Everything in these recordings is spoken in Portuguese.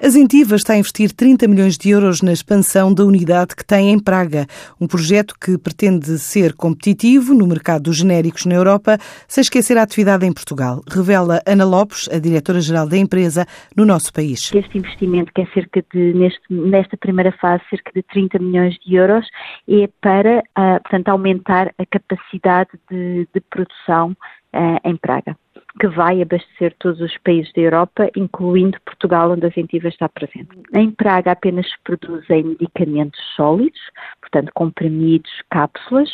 A Zentiva está a investir 30 milhões de euros na expansão da unidade que tem em Praga, um projeto que pretende ser competitivo no mercado dos genéricos na Europa, sem esquecer a atividade em Portugal, revela Ana Lopes, a diretora-geral da empresa, no nosso país. Este investimento, que é cerca de, neste, nesta primeira fase, cerca de 30 milhões de euros, é para, uh, portanto, aumentar a capacidade de, de produção uh, em Praga que vai abastecer todos os países da Europa, incluindo Portugal, onde a Zentiva está presente. Em Praga apenas se produzem medicamentos sólidos, portanto comprimidos, cápsulas.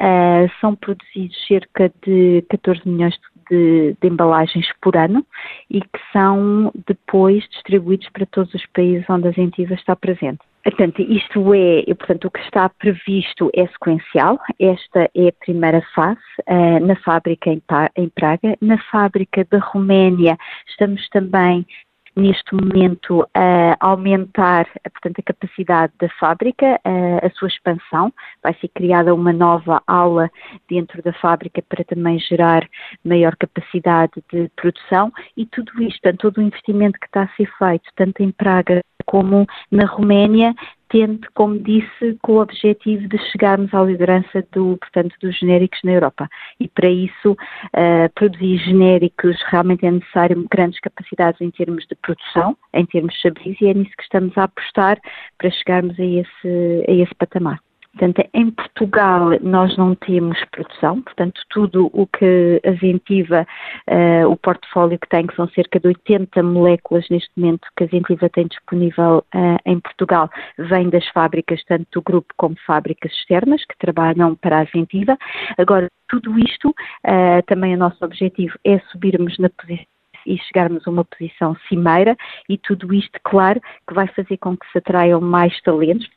Uh, são produzidos cerca de 14 milhões de, de, embalagens por ano e que são depois distribuídos para todos os países onde a Zentiva está presente. Portanto, isto é, portanto, o que está previsto é sequencial. Esta é a primeira fase uh, na fábrica em, em Praga. Na fábrica da Roménia estamos também neste momento a aumentar portanto, a capacidade da fábrica, a sua expansão. Vai ser criada uma nova aula dentro da fábrica para também gerar maior capacidade de produção e tudo isto, portanto, todo o investimento que está a ser feito, tanto em Praga como na Roménia, tende, como disse, com o objetivo de chegarmos à liderança do, portanto, dos genéricos na Europa. E para isso, uh, produzir genéricos realmente é necessário grandes capacidades em termos de produção, em termos de sabores, e é nisso que estamos a apostar para chegarmos a esse, a esse patamar. Portanto, em Portugal nós não temos produção, portanto, tudo o que a Zentiva, uh, o portfólio que tem, que são cerca de 80 moléculas neste momento que a Zentiva tem disponível uh, em Portugal, vem das fábricas, tanto do grupo como fábricas externas, que trabalham para a Zentiva. Agora, tudo isto, uh, também o nosso objetivo é subirmos na posição e chegarmos a uma posição cimeira e tudo isto, claro, que vai fazer com que se atraiam mais talentos,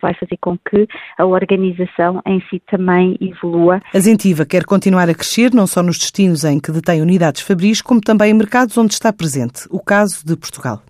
vai fazer com que a organização em si também evolua. A Zentiva quer continuar a crescer não só nos destinos em que detém unidades fabris, como também em mercados onde está presente, o caso de Portugal.